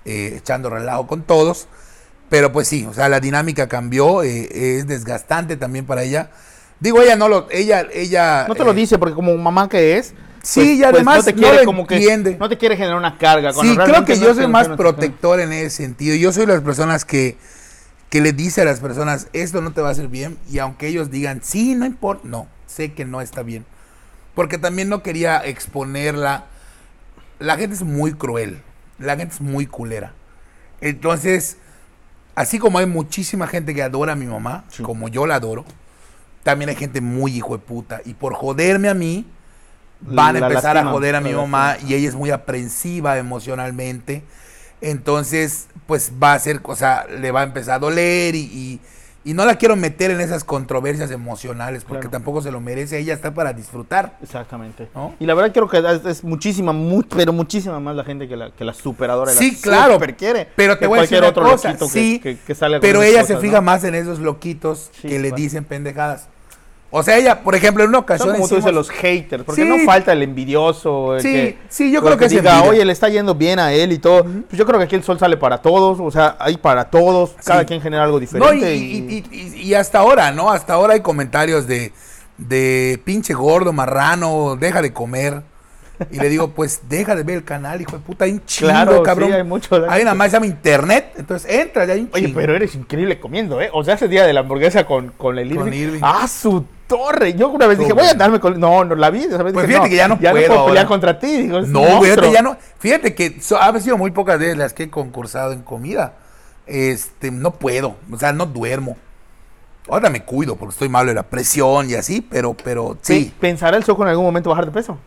echando relajo con todos. Pero pues sí, o sea, la dinámica cambió, eh, es desgastante también para ella. Digo, ella no lo, ella, ella. No te lo eh, dice porque como mamá que es. Sí, y además no te no quiere como que entiende. no te quiere generar una carga. Sí, creo que no yo soy no más no protector en ese sentido. Yo soy las personas que, que le dice a las personas, esto no te va a hacer bien, y aunque ellos digan, sí, no importa, no, sé que no está bien. Porque también no quería exponerla. La gente es muy cruel, la gente es muy culera. Entonces, así como hay muchísima gente que adora a mi mamá, Sí. como yo la adoro, también hay gente muy hijo de puta. Y por joderme a mí, van a empezar a joder a mi mamá y ella es muy aprensiva emocionalmente. Entonces, pues va a ser, o sea, le va a empezar a doler y, y- y no la quiero meter en esas controversias emocionales porque Claro. tampoco se lo merece. Ella está para disfrutar. Exactamente. ¿No? Y la verdad creo que es, muchísima, mu- pero muchísima más la gente que la, que la superadora. Sí, la claro, super quiere. Pero te que voy a decir una cosa, loquito que- sí, que, que salga con pero ella cosas, se fija ¿no? más en esos loquitos Sí, que le dicen pendejadas. O sea, ella, por ejemplo, en una Son ocasión como tú dices, los haters, porque Sí. no falta el envidioso. el Sí, que- sí, yo creo que diga, envidia. oye, le está yendo bien a él y todo. Pues yo creo que aquí el sol sale para todos, o sea, hay para todos, cada quien genera algo No, diferente. y, y- y- y- y hasta ahora, ¿no? Hasta ahora hay comentarios de, de pinche gordo, marrano, deja de comer. Y le digo, pues deja de ver el canal, hijo de puta, hay un chingo, Claro, cabrón. sí, hay mucho. Hay nada más se llama internet, entonces entra, ya hay un Oye, chingo. pero eres increíble comiendo, ¿eh? O sea, ese día de la hamburguesa con, con el Con Irving. Irving. ¡Ah, su torre! Yo una vez dije, voy a bien. darme con... No, no, la vi. esa vez Pues dije, fíjate que ya no ya puedo no puedo pelear contra ti. Digo, No, fíjate, ya no. Fíjate que so- ha sido muy pocas veces las que he concursado en comida. Este, no puedo, o sea, no duermo. Ahora me cuido porque estoy malo de la presión y así, pero, pero sí. Pe- ¿Pensará el Soco en algún momento bajar de peso?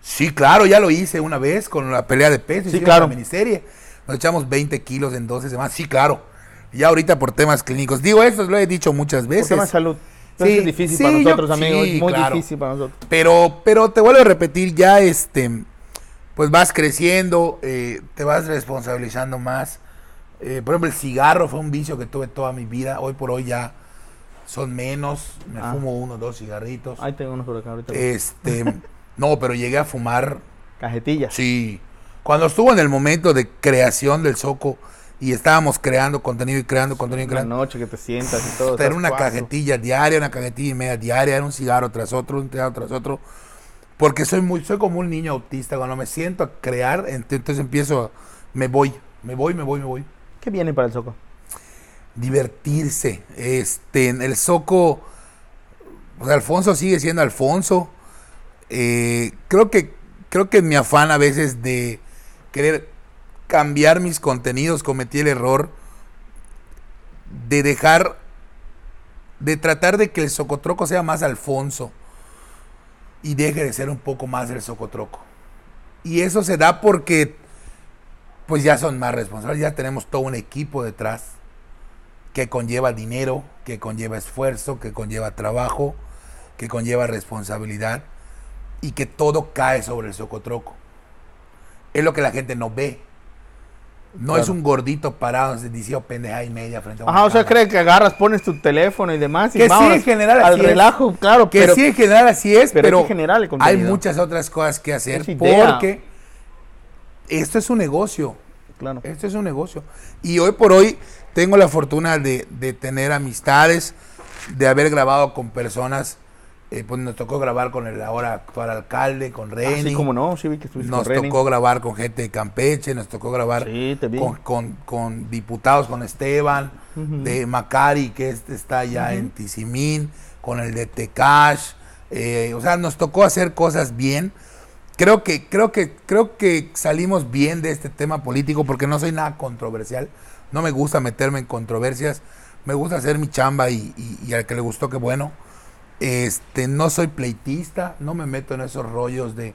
Sí, claro, ya lo hice una vez con la pelea de peso. Sí, claro. La miniserie. Nos echamos 20 kilos en 12 semanas. Sí, claro. Ya ahorita por temas clínicos. Digo, esto lo he dicho muchas Por veces. tema de salud. Sí, es difícil sí, para yo- nosotros, sí, amigos. muy claro. difícil para nosotros. Pero, pero te vuelvo a repetir, ya este, pues vas creciendo, eh, te vas responsabilizando más. Eh, por ejemplo, el cigarro fue un vicio que tuve toda mi vida. Hoy por hoy ya son menos. Me Ah. fumo uno, dos cigarritos. Ahí tengo unos por acá ahorita. Este, no, pero llegué a fumar Cajetillas. Sí. Cuando estuvo en el momento de creación del Soco y estábamos creando contenido y creando contenido y Una creando. noche que te sientas y todo. Era una cajetilla diaria, una cajetilla y media diaria, era un cigarro tras otro, un cigarro tras otro. Porque soy muy, soy como un niño autista. Cuando me siento a crear, ent- entonces empiezo, a- me voy, me voy, me voy, me voy. ¿Qué viene para el Soco? Divertirse. Este, en el Soco, pues Alfonso sigue siendo Alfonso. Eh, creo que, creo que mi afán a veces de querer cambiar mis contenidos, cometí el error de dejar, de tratar de que el Socotroco sea más Alfonso y deje de ser un poco más el Socotroco. Y eso se da porque, pues ya son más responsables, ya tenemos todo un equipo detrás que conlleva dinero, que conlleva esfuerzo, que conlleva trabajo, que conlleva responsabilidad y que todo cae sobre el Socotroco. Es lo que la gente no ve. No es un gordito parado diciendo pendeja y media frente a Ajá, o sea, cree que agarras, pones tu teléfono y demás. Y que sí, en general así al relajo, claro. Que sí, en general así es, pero, general hay muchas otras cosas que hacer porque esto es un negocio. Claro. Esto es un negocio. Y hoy por hoy tengo la fortuna de, de tener amistades, de haber grabado con personas eh, pues nos tocó grabar con el ahora actual alcalde, con ah, Reni. sí, como no, sí vi que Nos tocó grabar con gente de Campeche, nos tocó grabar Con, diputados, con Esteban, de Macari, que este está ya en Tizimín, con el de Tecash. Eh, o sea, nos tocó hacer cosas bien. Creo que, creo que, creo que salimos bien de este tema político porque no soy nada controversial. No me gusta meterme en controversias. Me gusta hacer mi chamba y, y al que le gustó, qué bueno este, no soy pleitista, no me meto en esos rollos de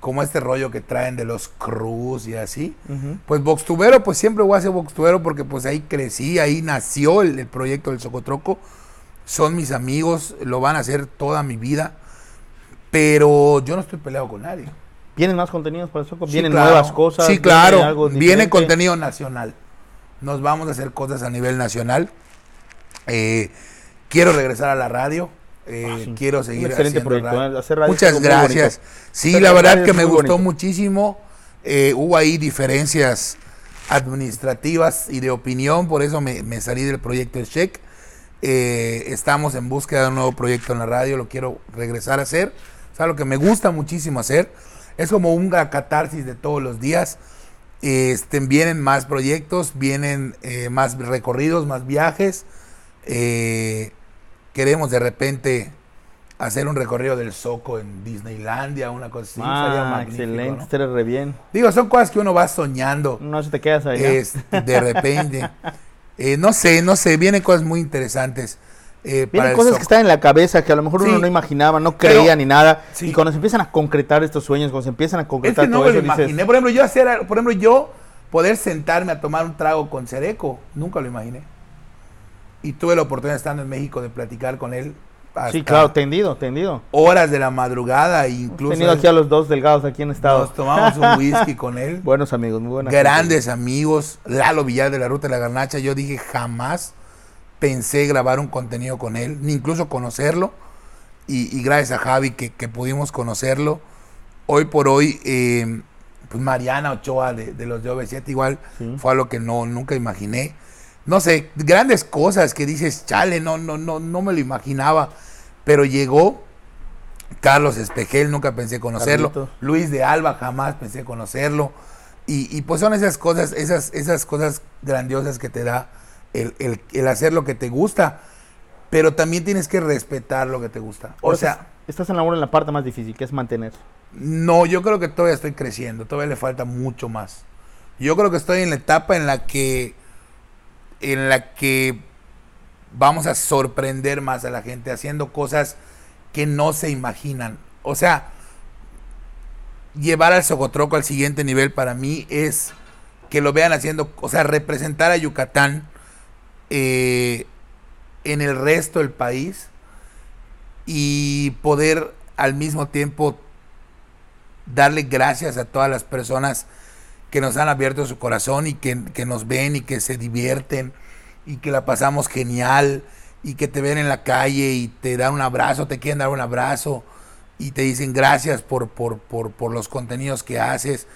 como este rollo que traen de los cruz y así. Pues Voxtubero, pues siempre voy a ser Voxtubero porque pues ahí crecí, ahí nació el, proyecto del Socotroco. Son mis amigos, lo van a hacer toda mi vida. Pero yo no estoy peleado con nadie. ¿Vienen más contenidos para el Soco? ¿Vienen nuevas cosas? Sí, claro. Viene contenido nacional. Nos vamos a hacer cosas a nivel nacional. Eh, quiero regresar a la radio. Eh, ah, quiero seguir excelente proyecto. ¿eh? Muchas gracias. Sí, la verdad que me gustó muchísimo. Eh, hubo ahí diferencias administrativas y de opinión, por eso me, salí del proyecto El Check. estamos en búsqueda de un nuevo proyecto en la radio, lo quiero regresar a hacer. O lo que me gusta muchísimo hacer. Es como un catarsis de todos los días. Este, vienen más proyectos, vienen más recorridos, más viajes. Eh, queremos de repente hacer un recorrido del Soco en Disneylandia, una cosa así. Ah, excelente, ¿no? re bien. Digo, son cosas que uno va soñando. No se te quedas ahí. de repente. Eh, no sé, no sé, vienen cosas muy interesantes. Eh, vienen cosas que están en la cabeza que a lo mejor uno no imaginaba, no creía ni nada. Y cuando se empiezan a concretar estos sueños, cuando se empiezan a concretar es que no lo imaginé. Por ejemplo, yo hacer, por ejemplo, yo poder sentarme a tomar un trago con Cereco, nunca lo imaginé y tuve la oportunidad estando en México de platicar con él. Sí, claro, tendido, tendido. Horas de la madrugada, incluso. Tenido aquí a los dos delgados aquí en Estado. Nos tomamos un whisky con él. Buenos amigos, muy buenos. Grandes amigos. Lalo Villar de la Ruta de la Garnacha. Yo dije, jamás pensé grabar un contenido con él, ni incluso conocerlo. Y, gracias a Javi que, pudimos conocerlo. Hoy por hoy, eh, pues Mariana Ochoa de, los de OV7 igual fue algo que no, nunca imaginé no sé, grandes cosas que dices, chale, no, no, no, no me lo imaginaba. Pero llegó Carlos Espejel, nunca pensé conocerlo. Luis de Alba, jamás pensé conocerlo. Y, pues son esas cosas, esas, esas cosas grandiosas que te da el, hacer lo que te gusta. Pero también tienes que respetar lo que te gusta. O sea. Estás en la, en la parte más difícil, que es mantener. No, yo creo que todavía estoy creciendo, todavía le falta mucho más. Yo creo que estoy en la etapa en la que en la que vamos a sorprender más a la gente haciendo cosas que no se imaginan. O sea, llevar al Socotroco al siguiente nivel para mí es que lo vean haciendo, o sea, representar a Yucatán eh, en el resto del país y poder al mismo tiempo darle gracias a todas las personas que nos han abierto su corazón y que, nos ven y que se divierten y que la pasamos genial y que te ven en la calle y te dan un abrazo, te quieren dar un abrazo y te dicen gracias por, por, por, los contenidos que haces.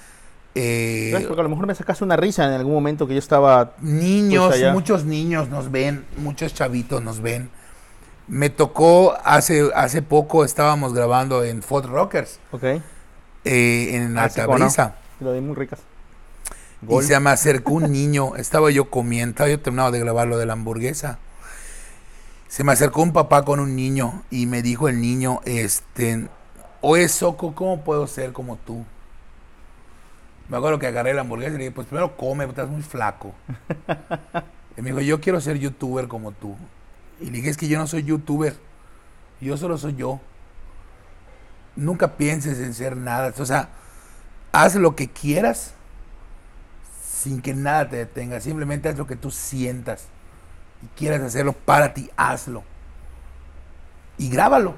Eh, porque a lo mejor me sacaste una risa en algún momento que yo estaba... Niños, pues, muchos niños nos ven, muchos chavitos nos ven. Me tocó hace, hace poco, estábamos grabando en Fort Rockers. Ok. Eh, en ah, Altabrisa. Lo di muy ricas. Y se me acercó un niño, estaba yo comiendo, yo terminaba de grabar lo de la hamburguesa. Se me acercó un papá con un niño y me dijo el niño, este, oye Soco, ¿cómo puedo ser como tú? Me acuerdo que agarré la hamburguesa y le dije, pues primero come, estás muy flaco. y me dijo, yo quiero ser youtuber como tú. Y le dije, es que yo no soy youtuber, yo solo soy yo. Nunca pienses en ser nada, o sea, haz lo que quieras sin que nada te detenga. Simplemente haz lo que tú sientas y quieras hacerlo para ti, hazlo. Y grábalo.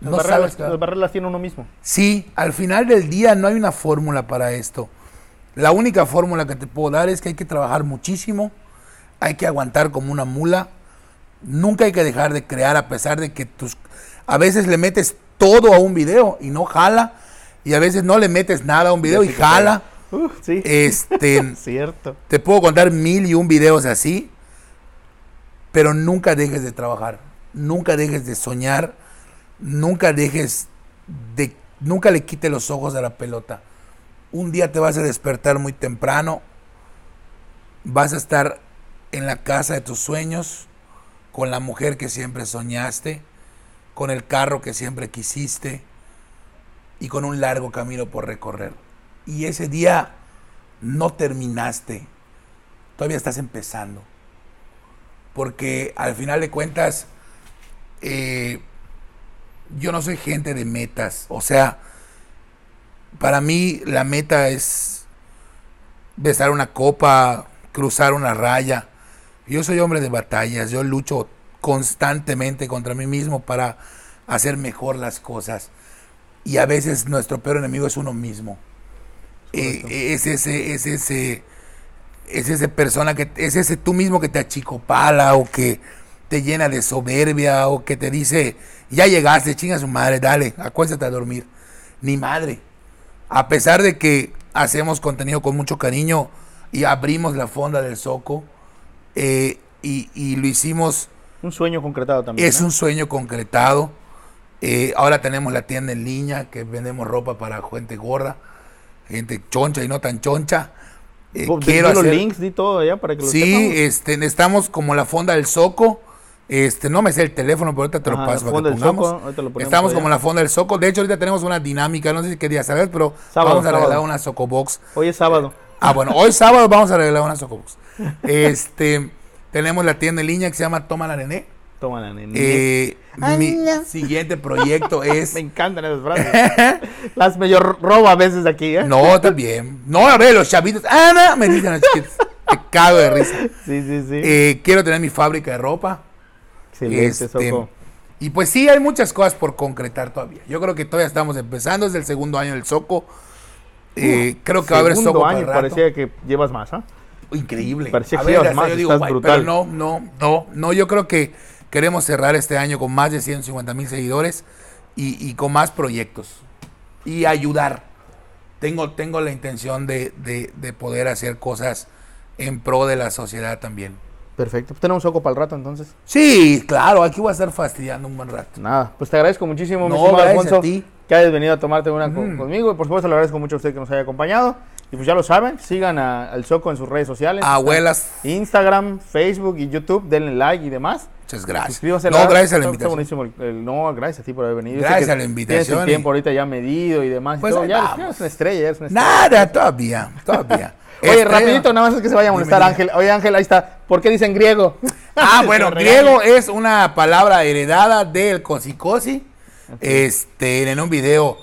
no barreras, sabes las barreras las tiene uno mismo. Sí, al final del día no hay una fórmula para esto. La única fórmula que te puedo dar es que hay que trabajar muchísimo, hay que aguantar como una mula, nunca hay que dejar de crear a pesar de que tus... A veces le metes todo a un video y no jala, y a veces no le metes nada a un video y jala. Uh, sí. Este, Cierto. te puedo contar mil y un videos así, pero nunca dejes de trabajar, nunca dejes de soñar, nunca dejes de, nunca le quite los ojos a la pelota. Un día te vas a despertar muy temprano, vas a estar en la casa de tus sueños, con la mujer que siempre soñaste, con el carro que siempre quisiste y con un largo camino por recorrer. Y ese día no terminaste, todavía estás empezando. Porque al final de cuentas, eh, yo no soy gente de metas. O sea, para mí la meta es besar una copa, cruzar una raya. Yo soy hombre de batallas, yo lucho constantemente contra mí mismo para hacer mejor las cosas. Y a veces nuestro peor enemigo es uno mismo. Eh, es ese, es ese, es ese persona que, es ese tú mismo que te achicopala o que te llena de soberbia o que te dice, ya llegaste, chinga su madre, dale, acuéstate a dormir. Ni madre. A pesar de que hacemos contenido con mucho cariño y abrimos la fonda del Soco eh, y, y lo hicimos Un sueño concretado también. es ¿no? un sueño concretado. Eh, ahora tenemos la tienda en línea que vendemos ropa para gente gorda, gente choncha y no tan choncha. Eh, Pues, quiero di los hacer- links, di todo allá para que lo Sí, sepamos. este, estamos como la fonda del Soco. Este, no me sé el teléfono, pero ahorita te lo paso para que pongamos. Soco, lo estamos allá. como la fonda del Soco. De hecho, ahorita tenemos una dinámica, no sé si qué día sabes, pero Sábado, vamos a regalar sábado. una Socobox. Hoy es sábado. Ah, bueno, hoy sábado vamos a regalar una Socobox. Este, tenemos la tienda en línea que se llama Toma la Nené. Toma la nene. Eh, mi siguiente proyecto es Me encantan esas frases. Las medio robo a veces aquí, ¿eh? No, también. No, a ver, los chavitos. Ana, me dicen los chiquitos. Me cago de risa. Sí, sí, sí. Eh, quiero tener mi fábrica de ropa. Excelente, este, Soco. Y pues sí, hay muchas cosas por concretar todavía. Yo creo que todavía estamos empezando. Es el segundo año del Soco. Eh, creo que va a haber Segundo Soco año para rato. parecía que llevas más, ¿ah? Increíble. Parecía A que ver, ibas hasta más, yo digo, estás brutal. Pero no, no, no, no. Yo creo que queremos cerrar este año con más de 150 mil seguidores y, y con más proyectos. Y ayudar. Tengo, tengo la intención de, de- de poder hacer cosas en pro de la sociedad también. Perfecto. Pues tenemos Soco para el rato entonces. Sí, claro, aquí voy a estar fastidiando un buen rato. Nada, pues te agradezco muchísimo, mi No, Alfonso, a ti. que hayas venido a tomarte una con- Mm. conmigo. Y por supuesto, le agradezco mucho a usted que nos haya acompañado. Y pues ya lo saben, sigan a- al Soco en sus redes sociales. Abuelas, Instagram, Facebook y YouTube, denle like y demás. muchas gracias. No, gracias a la invitación. Está buenísimo. el- el- no, gracias a ti por haber venido. Gracias a la Tienes invitación el y- tiempo ahorita ya medido y demás. y Pues todo. ya, ya eres una estrella, eres una estrella. Nada, todavía, todavía. Oye, rapidito, nada más es que se vaya a molestar Ángel. Oye, Ángel, ahí está. ¿Por qué dicen griego? Ah, bueno, griego es una palabra heredada del cosicosi. Este, en un video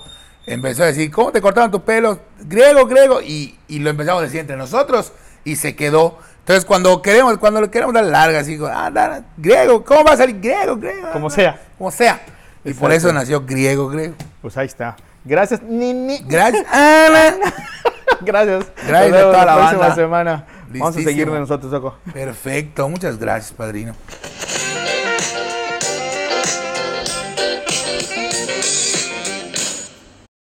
empezó a decir, ¿cómo te cortaban tus pelos? Griego, griego. Y, y lo empezamos a decir entre nosotros y se quedó. Entonces, cuando queremos, cuando le queremos dar larga, así, ah, da- griego, ¿cómo va a salir griego, griego? Como sea. Como sea. Y por eso nació griego, griego. Pues ahí está. Gracias, Nini. Gracias, Ana. Gracias. Gracias Nos a toda la próxima banda. semana. Vamos a seguir de nosotros, Soco. Perfecto, muchas gracias, padrino.